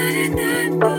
da da not know.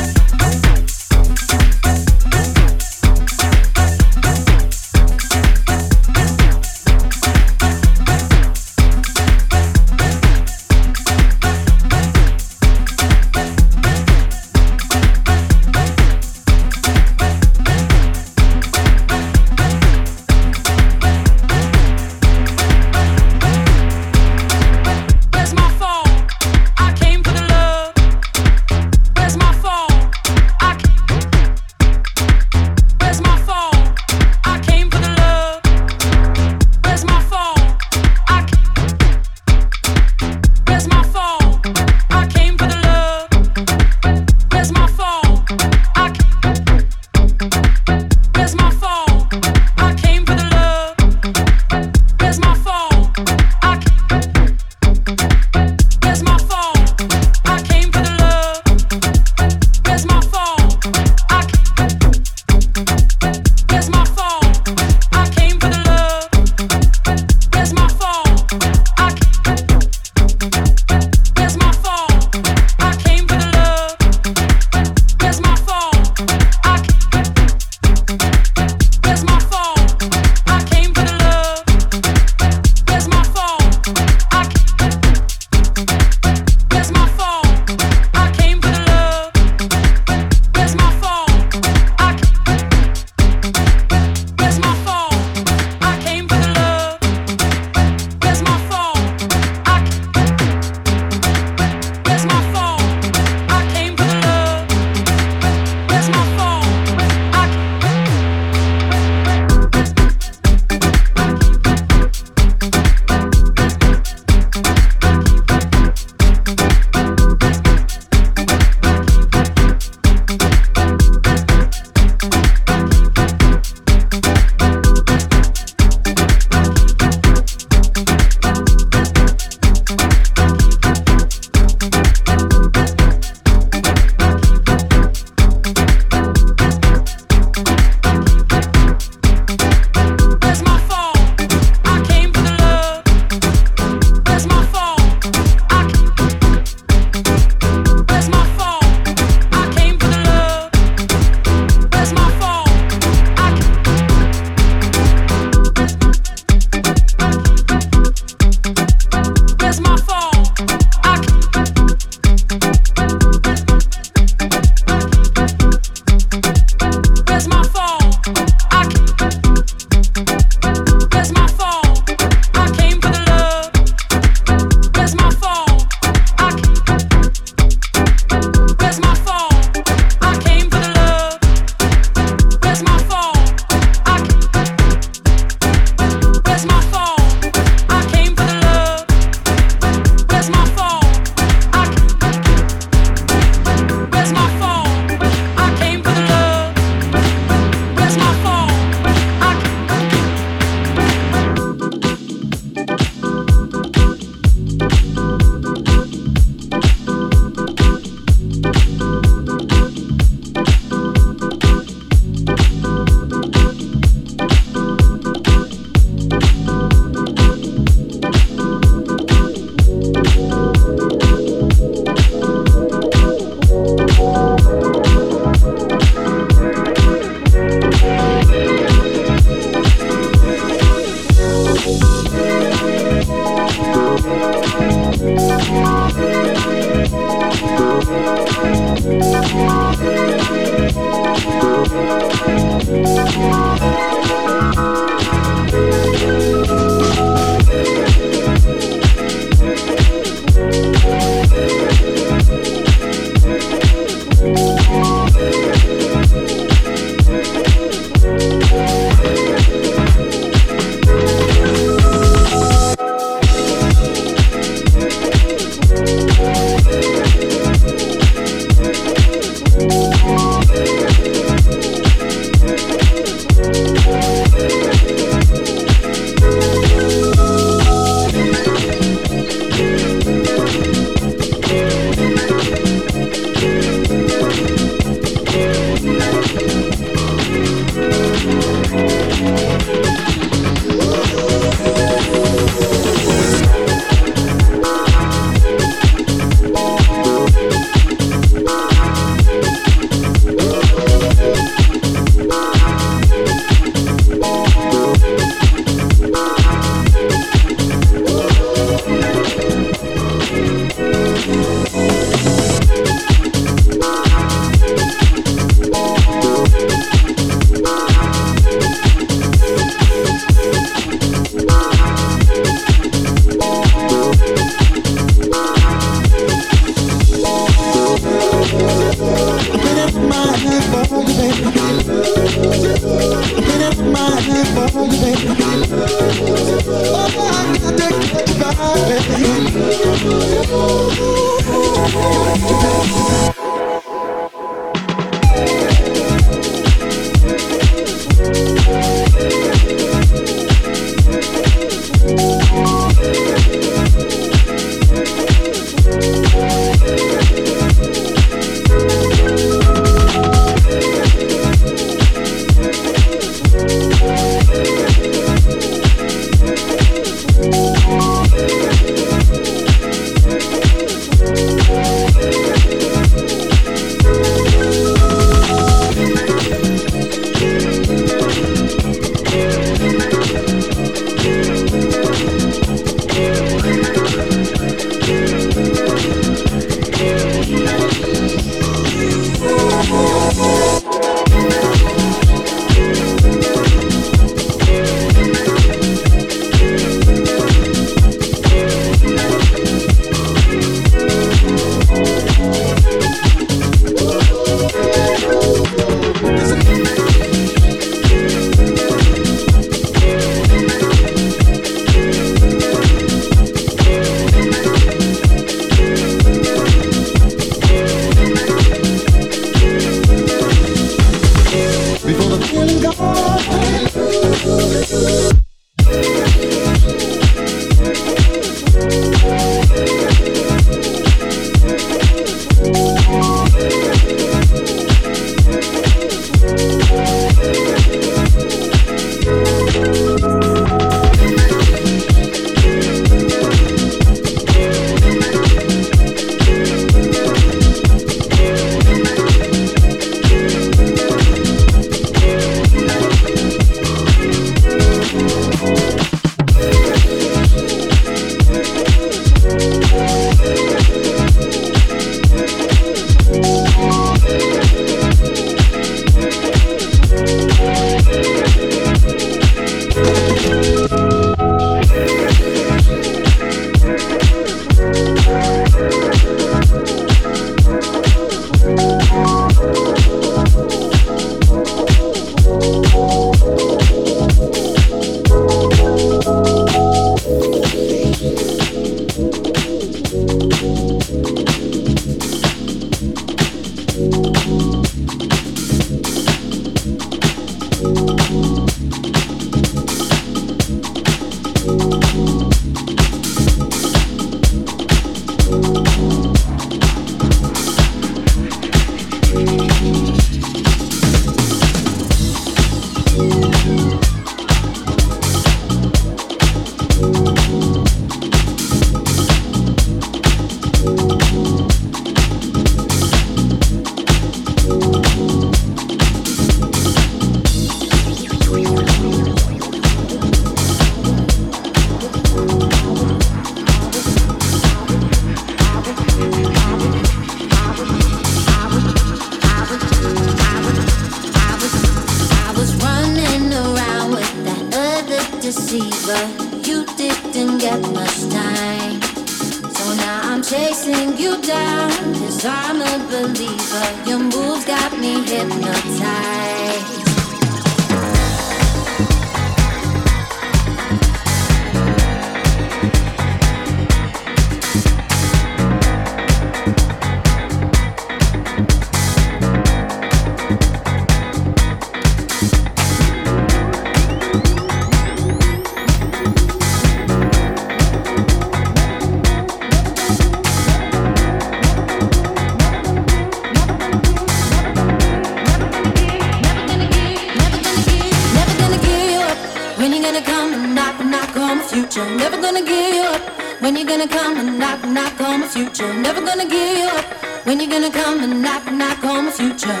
gonna come and knock, knock on my future. Never gonna give up. When you gonna come and knock, knock on my future.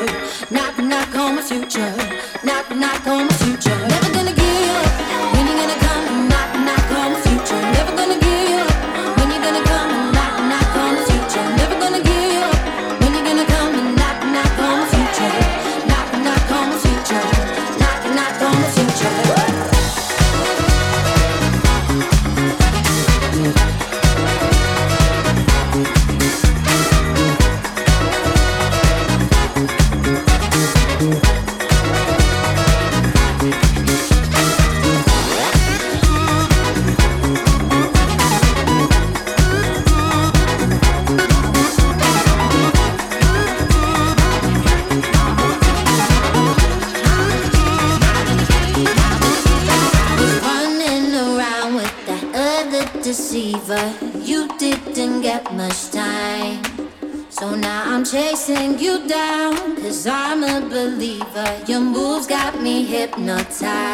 Knock, knock on my future. Knock, knock on my future. Never Your moves got me hypnotized.